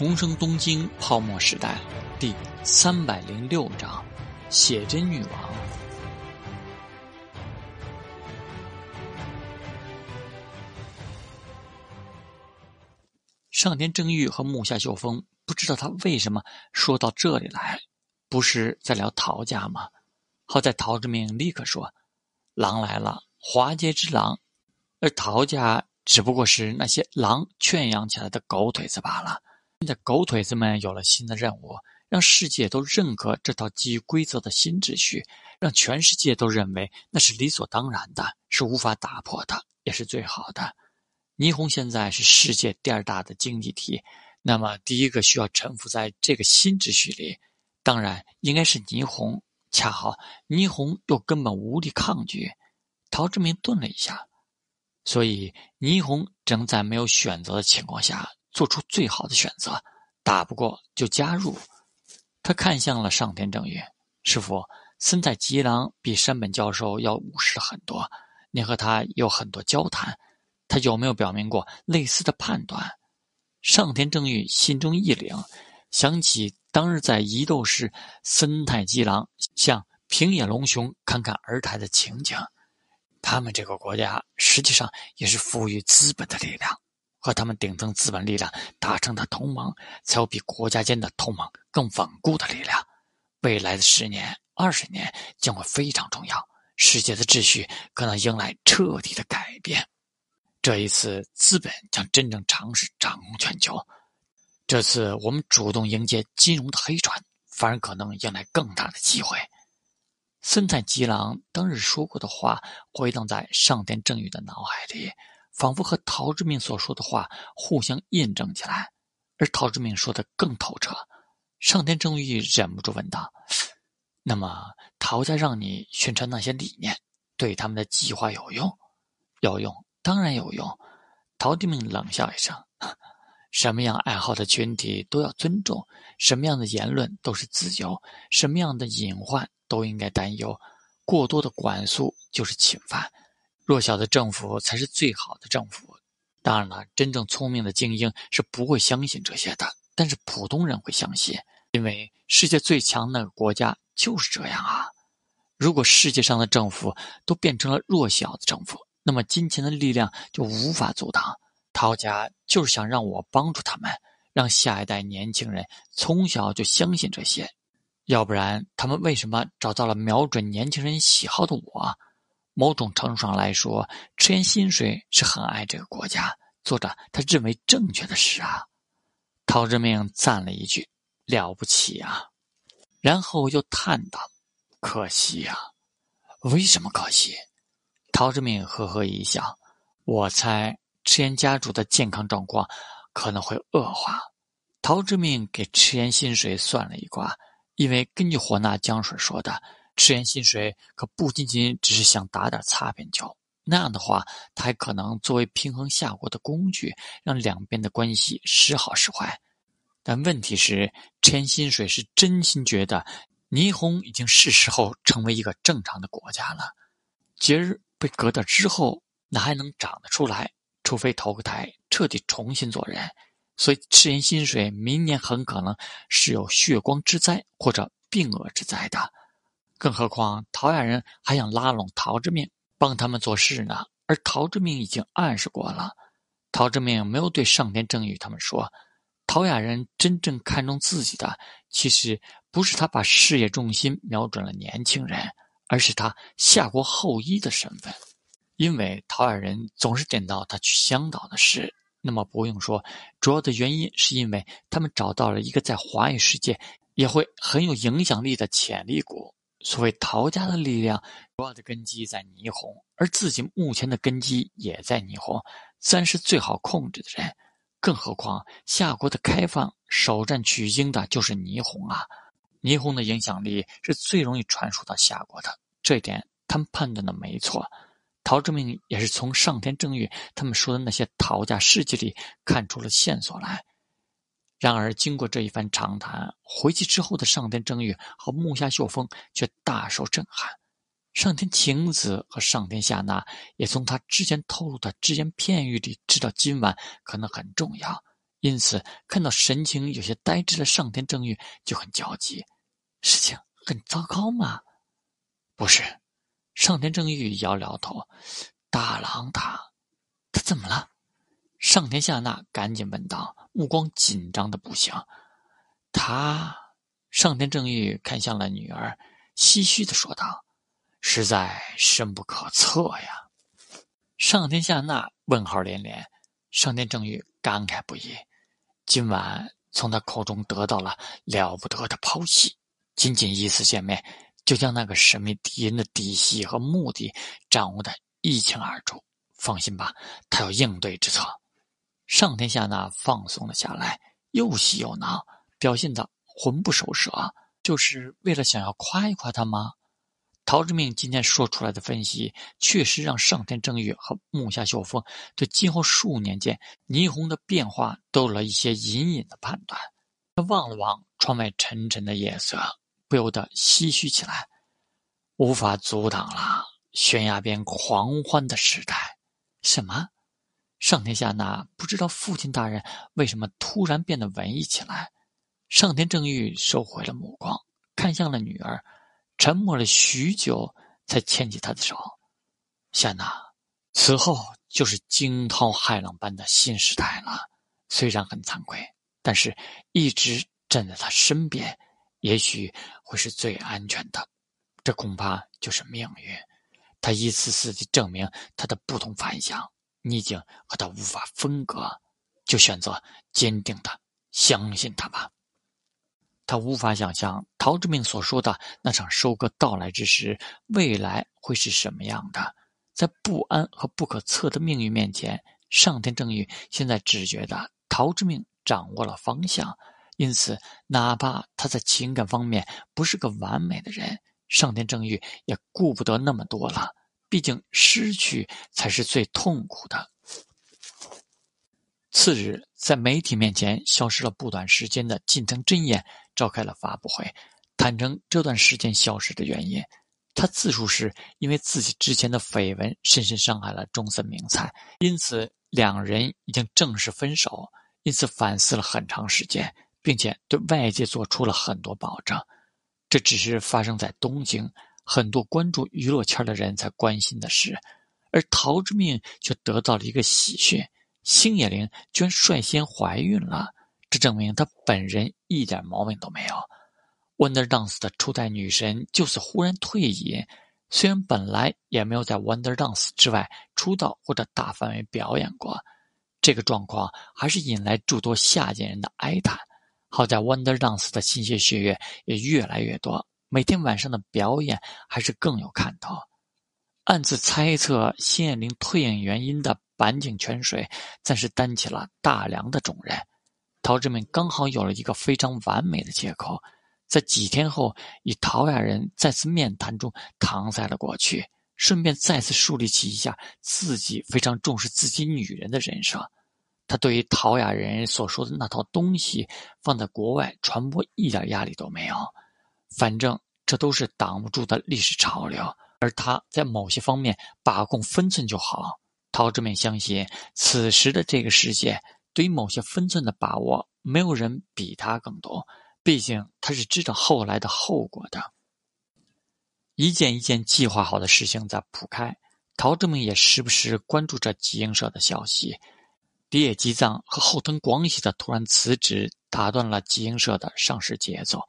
重生东京泡沫时代第三百零六章：写真女王。上田正玉和木下秀峰不知道他为什么说到这里来，不是在聊陶家吗？好在陶之明立刻说：“狼来了，华街之狼。”而陶家只不过是那些狼圈养起来的狗腿子罢了。现在狗腿子们有了新的任务，让世界都认可这套基于规则的新秩序，让全世界都认为那是理所当然的，是无法打破的，也是最好的。霓虹现在是世界第二大的经济体，那么第一个需要臣服在这个新秩序里，当然应该是霓虹。恰好霓虹又根本无力抗拒。陶志明顿了一下，所以霓虹只能在没有选择的情况下。做出最好的选择，打不过就加入。他看向了上田正月师傅，森在吉郎比山本教授要务实很多。你和他有很多交谈，他有没有表明过类似的判断？上田正玉心中一凛，想起当日在伊豆市森太吉郎向平野龙雄侃侃而谈的情景。他们这个国家实际上也是赋予资本的力量。和他们顶层资本力量达成的同盟，才有比国家间的同盟更稳固的力量。未来的十年、二十年将会非常重要，世界的秩序可能迎来彻底的改变。这一次，资本将真正尝试掌控全球。这次，我们主动迎接金融的黑船，反而可能迎来更大的机会。森太吉郎当日说过的话回荡在上田正宇的脑海里。仿佛和陶之明所说的话互相印证起来，而陶之明说的更透彻。上天正义忍不住问道：“那么，陶家让你宣传那些理念，对他们的计划有用？有用，当然有用。”陶之明冷笑一声：“什么样爱好的群体都要尊重，什么样的言论都是自由，什么样的隐患都应该担忧。过多的管束就是侵犯。”弱小的政府才是最好的政府。当然了，真正聪明的精英是不会相信这些的，但是普通人会相信，因为世界最强那个国家就是这样啊。如果世界上的政府都变成了弱小的政府，那么金钱的力量就无法阻挡。陶家就是想让我帮助他们，让下一代年轻人从小就相信这些，要不然他们为什么找到了瞄准年轻人喜好的我？某种程度上来说，赤岩薪水是很爱这个国家，做着他认为正确的事啊。陶之明赞了一句：“了不起啊！”然后又叹道：“可惜呀。”为什么可惜？陶之明呵呵一笑：“我猜赤岩家族的健康状况可能会恶化。”陶之明给赤岩薪水算了一卦，因为根据火纳江水说的。赤岩薪水可不仅仅只是想打点擦边球，那样的话，他还可能作为平衡夏国的工具，让两边的关系时好时坏。但问题是，赤岩薪水是真心觉得霓虹已经是时候成为一个正常的国家了。节日被割掉之后，哪还能长得出来？除非投个胎，彻底重新做人。所以，赤岩薪水明年很可能是有血光之灾或者病厄之灾的。更何况，陶雅人还想拉拢陶之命，帮他们做事呢。而陶之命已经暗示过了，陶之命没有对上天正宇他们说，陶雅人真正看重自己的，其实不是他把事业重心瞄准了年轻人，而是他夏国后裔的身份。因为陶雅人总是点到他去香岛的事，那么不用说，主要的原因是因为他们找到了一个在华语世界也会很有影响力的潜力股。所谓陶家的力量，主要的根基在霓虹，而自己目前的根基也在霓虹，自然是最好控制的人。更何况夏国的开放，首战取经的就是霓虹啊！霓虹的影响力是最容易传输到夏国的，这一点他们判断的没错。陶之明也是从上天正月他们说的那些陶家事迹里看出了线索来。然而，经过这一番长谈，回去之后的上天正月和木下秀峰却大受震撼。上天晴子和上天夏娜也从他之前透露的只言片语里知道今晚可能很重要，因此看到神情有些呆滞的上天正玉就很焦急。事情很糟糕吗？不是，上天正玉摇摇头。大郎他，他怎么了？上天下那赶紧问道，目光紧张的不行。他，上天正玉看向了女儿，唏嘘的说道：“实在深不可测呀。”上天下那问号连连，上天正玉感慨不已。今晚从他口中得到了了不得的剖析，仅仅一次见面，就将那个神秘敌人的底细和目的掌握的。一清二楚，放心吧，他有应对之策。上天下那放松了下来，又喜又恼，表现的魂不守舍，就是为了想要夸一夸他吗？陶之命今天说出来的分析，确实让上天正月和木下秀峰对今后数年间霓虹的变化都有了一些隐隐的判断。他望了望窗外沉沉的夜色，不由得唏嘘起来，无法阻挡了。悬崖边狂欢的时代，什么？上天下那不知道父亲大人为什么突然变得文艺起来。上天正玉收回了目光，看向了女儿，沉默了许久，才牵起她的手。夏娜，此后就是惊涛骇浪般的新时代了。虽然很惭愧，但是一直站在他身边，也许会是最安全的。这恐怕就是命运。他一次次地证明他的不同凡响，你已经和他无法分割，就选择坚定的相信他吧。他无法想象陶志明所说的那场收割到来之时，未来会是什么样的。在不安和不可测的命运面前，上天正义现在只觉得陶志明掌握了方向，因此，哪怕他在情感方面不是个完美的人。上天正欲也顾不得那么多了，毕竟失去才是最痛苦的。次日，在媒体面前消失了不短时间的近藤真彦召开了发布会，坦诚这段时间消失的原因。他自述是因为自己之前的绯闻深深伤害了中森明菜，因此两人已经正式分手，因此反思了很长时间，并且对外界做出了很多保证。这只是发生在东京，很多关注娱乐圈的人才关心的事，而陶之命却得到了一个喜讯：星野玲居然率先怀孕了。这证明她本人一点毛病都没有。Wonder Dance 的初代女神就此忽然退隐，虽然本来也没有在 Wonder Dance 之外出道或者大范围表演过，这个状况还是引来诸多下贱人的哀叹。好在 Wonder Dance 的新血血液也越来越多，每天晚上的表演还是更有看头。暗自猜测新野玲退隐原因的板井泉水，暂时担起了大梁的重任。陶志明刚好有了一个非常完美的借口，在几天后与陶雅人再次面谈中搪塞了过去，顺便再次树立起一下自己非常重视自己女人的人设。他对于陶雅人所说的那套东西放在国外传播一点压力都没有，反正这都是挡不住的历史潮流，而他在某些方面把控分寸就好。陶志明相信，此时的这个世界对于某些分寸的把握，没有人比他更多。毕竟他是知道后来的后果的。一件一件计划好的事情在铺开，陶志明也时不时关注着集英社的消息。第野吉藏和后藤广喜的突然辞职，打断了集英社的上市节奏。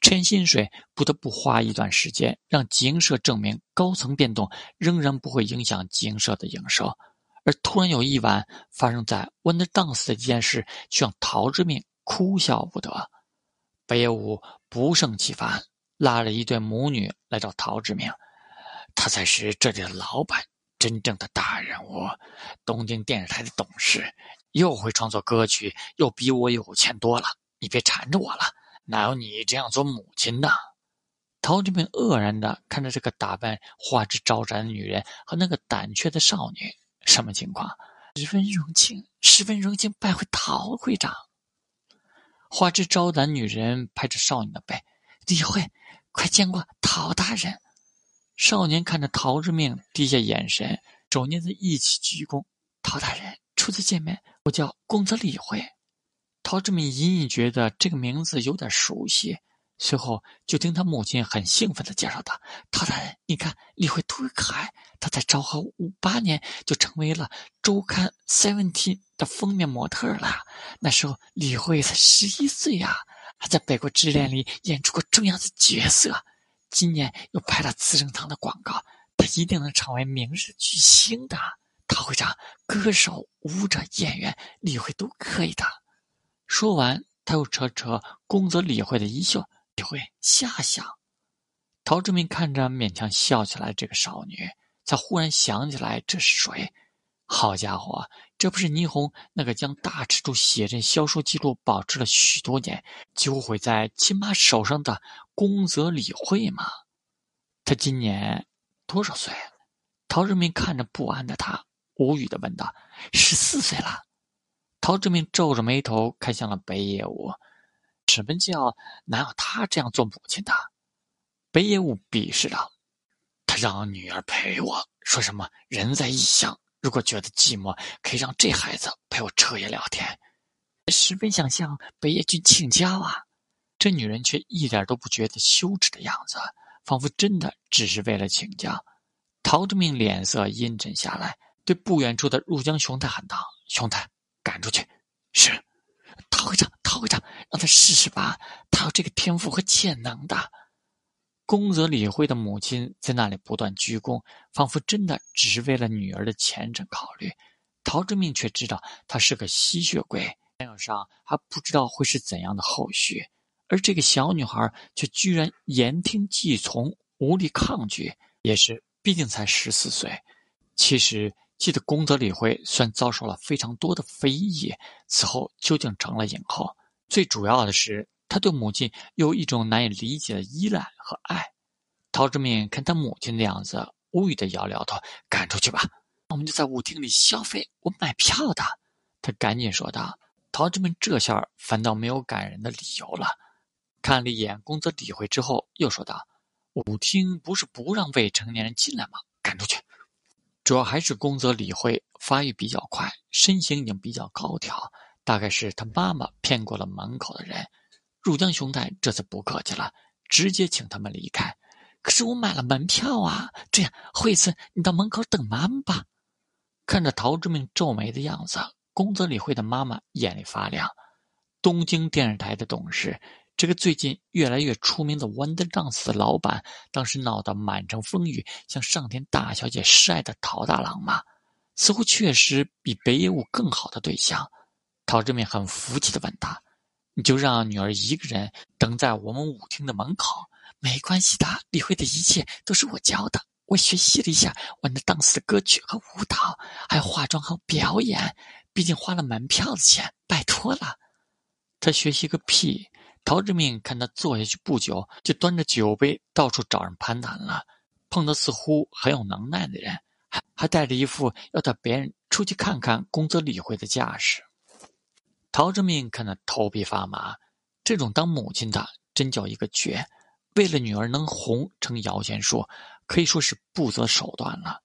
陈新水不得不花一段时间让集英社证明，高层变动仍然不会影响集英社的营收。而突然有一晚发生在 Wonder Dance 的一件事，却让陶之命哭笑不得。北野武不胜其烦，拉了一对母女来找陶之命，他才是这里的老板。真正的大人物，东京电视台的董事，又会创作歌曲，又比我有钱多了。你别缠着我了，哪有你这样做母亲的？陶志明愕然的看着这个打扮花枝招展的女人和那个胆怯的少女，什么情况？十分荣幸，十分荣幸拜会陶会长。花枝招展女人拍着少女的背，李慧，快见过陶大人。少年看着陶之命，低下眼神，手捏在一起鞠躬。陶大人，初次见面，我叫公子李慧。陶志敏隐隐觉得这个名字有点熟悉，随后就听他母亲很兴奋的介绍道：“陶大人，你看李慧多可爱！她在昭和五八年就成为了周刊 Seventeen 的封面模特了。那时候李慧才十一岁呀，还在《北国之恋》里演出过重要的角色。今年又拍了资生堂的广告，他一定能成为明日巨星的。陶会长，歌手、舞者、演员，李慧都可以的。”说完，他又扯扯宫泽理惠的衣袖，理惠下想。陶志明看着勉强笑起来这个少女，才忽然想起来这是谁。好家伙，这不是霓虹那个将大尺度写真销售记录保持了许多年，几乎毁在亲妈手上的宫泽理惠吗？他今年多少岁？陶志明看着不安的他，无语的问道：“十四岁了。”陶志明皱着眉头看向了北野武，什么叫哪有他这样做母亲的？北野武鄙视道：“他让女儿陪我，说什么人在异乡，如果觉得寂寞，可以让这孩子陪我彻夜聊天。”十分想向北野君请教啊！这女人却一点都不觉得羞耻的样子，仿佛真的只是为了请教。陶志明脸色阴沉下来，对不远处的入江雄太喊道：“雄太！”赶出去！是，陶会长，陶会长，让他试试吧，他有这个天赋和潜能的。宫泽理惠的母亲在那里不断鞠躬，仿佛真的只是为了女儿的前程考虑。陶之命却知道她是个吸血鬼，想要上还不知道会是怎样的后续。而这个小女孩却居然言听计从，无力抗拒。也是，毕竟才十四岁。其实。记得宫泽理惠虽然遭受了非常多的非议，此后究竟成了影后。最主要的是，他对母亲有一种难以理解的依赖和爱。陶志敏看他母亲的样子，无语的摇了摇头：“赶出去吧，我们就在舞厅里消费，我买票的。”他赶紧说道。陶志敏这下反倒没有赶人的理由了，看了一眼宫泽理惠之后，又说道：“舞厅不是不让未成年人进来吗？赶出去。”主要还是宫泽理惠发育比较快，身形已经比较高挑，大概是他妈妈骗过了门口的人。入江雄太这次不客气了，直接请他们离开。可是我买了门票啊！这样，惠子，你到门口等妈妈吧。看着陶之命皱眉的样子，宫泽理惠的妈妈眼里发亮。东京电视台的董事。这个最近越来越出名的 Wonder Dance 的老板，当时闹得满城风雨，向上田大小姐示爱的陶大郎嘛，似乎确实比北野武更好的对象。陶志明很服气的问他：“你就让女儿一个人等在我们舞厅的门口？没关系的，李慧的一切都是我教的。我学习了一下 Wonder Dance 的歌曲和舞蹈，还有化妆和表演。毕竟花了门票的钱，拜托了。他学习个屁！”陶志明看他坐下去不久，就端着酒杯到处找人攀谈了，碰到似乎很有能耐的人，还还带着一副要带别人出去看看宫泽理会的架势。陶志明看得头皮发麻，这种当母亲的真叫一个绝，为了女儿能红成摇钱树，可以说是不择手段了。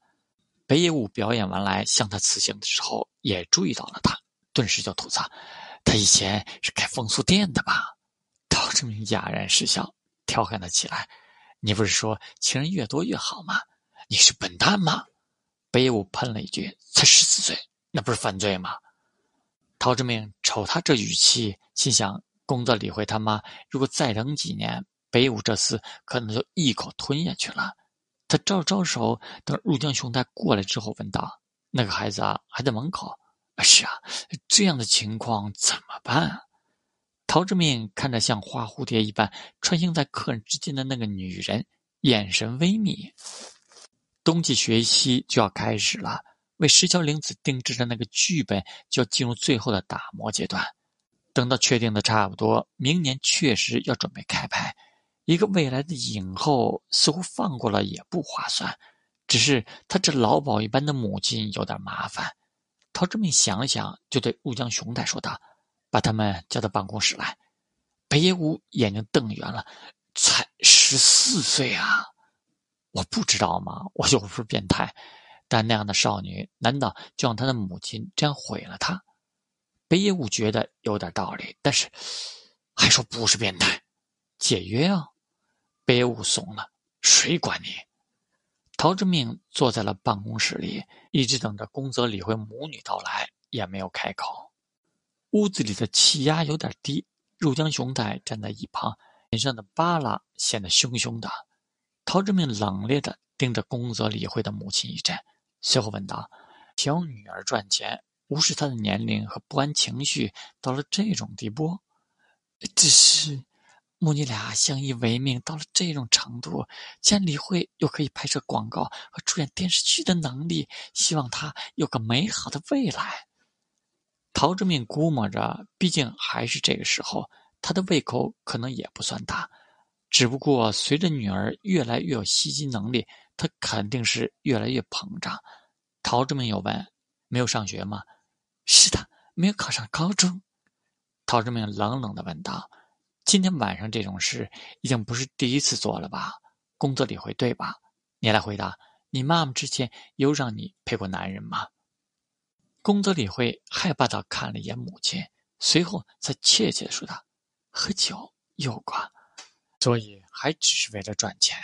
北野武表演完来向他辞行的时候，也注意到了他，顿时就吐槽：“他以前是开风俗店的吧？”陶志明哑然失笑，调侃了起来：“你不是说情人越多越好吗？你是笨蛋吗？”北武喷了一句：“才十四岁，那不是犯罪吗？”陶志明瞅他这语气，心想：宫泽理惠他妈如果再等几年，北武这厮可能就一口吞下去了。他招招手，等入江雄太过来之后，问道：“那个孩子啊，还在门口？”“是啊，这样的情况怎么办？”啊陶志明看着像花蝴蝶一般穿行在客人之间的那个女人，眼神微眯。冬季学期就要开始了，为石桥玲子定制的那个剧本就要进入最后的打磨阶段。等到确定的差不多，明年确实要准备开拍。一个未来的影后，似乎放过了也不划算。只是他这老鸨一般的母亲有点麻烦。陶志明想了想，就对入江雄太说道。把他们叫到办公室来。北野武眼睛瞪圆了，才十四岁啊！我不知道吗？我又不是变态。但那样的少女，难道就让她的母亲这样毁了她？北野武觉得有点道理，但是还说不是变态，解约啊！北野武怂了，谁管你？陶之命坐在了办公室里，一直等着宫泽理惠母女到来，也没有开口。屋子里的气压有点低，入江雄太站在一旁，脸上的巴拉显得凶凶的。陶志明冷冽的盯着宫泽理惠的母亲一阵，随后问道：“挑女儿赚钱？”无视她的年龄和不安情绪到了这种地步，只是母女俩相依为命到了这种程度，既然李慧又可以拍摄广告和出演电视剧的能力，希望她有个美好的未来。陶志明估摸着，毕竟还是这个时候，他的胃口可能也不算大，只不过随着女儿越来越有吸金能力，他肯定是越来越膨胀。陶志明又问：“没有上学吗？”是的，没有考上高中。陶志明冷冷的问道：“今天晚上这种事已经不是第一次做了吧？工作理会对吧？你来回答。你妈妈之前有让你陪过男人吗？”宫泽理惠害怕的看了一眼母亲，随后才怯怯的说道：“喝酒有关，所以还只是为了赚钱。”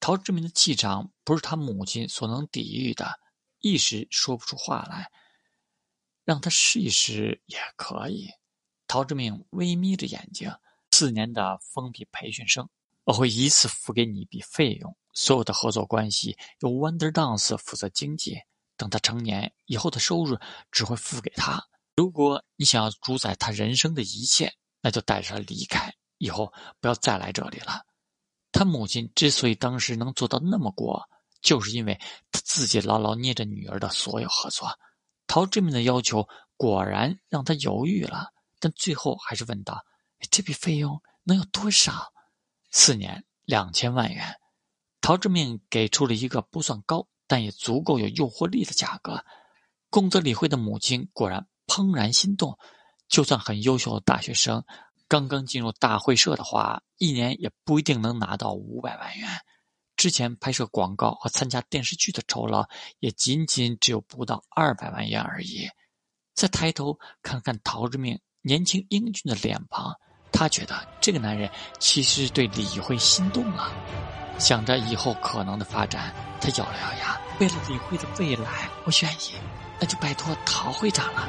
陶志明的气场不是他母亲所能抵御的，一时说不出话来。让他试一试也可以。陶志明微眯着眼睛。四年的封闭培训生，我会一次付给你一笔费用，所有的合作关系由 Wonder Dance 负责经济。等他成年以后的收入只会付给他。如果你想要主宰他人生的一切，那就带着他离开，以后不要再来这里了。他母亲之所以当时能做到那么过，就是因为他自己牢牢捏着女儿的所有合作。陶志明的要求果然让他犹豫了，但最后还是问道：“这笔费用能有多少？”四年两千万元。陶志明给出了一个不算高，但也足够有诱惑力的价格。宫泽理惠的母亲果然怦然心动。就算很优秀的大学生，刚刚进入大会社的话，一年也不一定能拿到五百万元。之前拍摄广告和参加电视剧的酬劳也仅仅只有不到二百万元而已。再抬头看看陶之命年轻英俊的脸庞，他觉得这个男人其实对李慧心动了。想着以后可能的发展，他咬了咬牙：“为了李慧的未来，我愿意，那就拜托陶会长了。”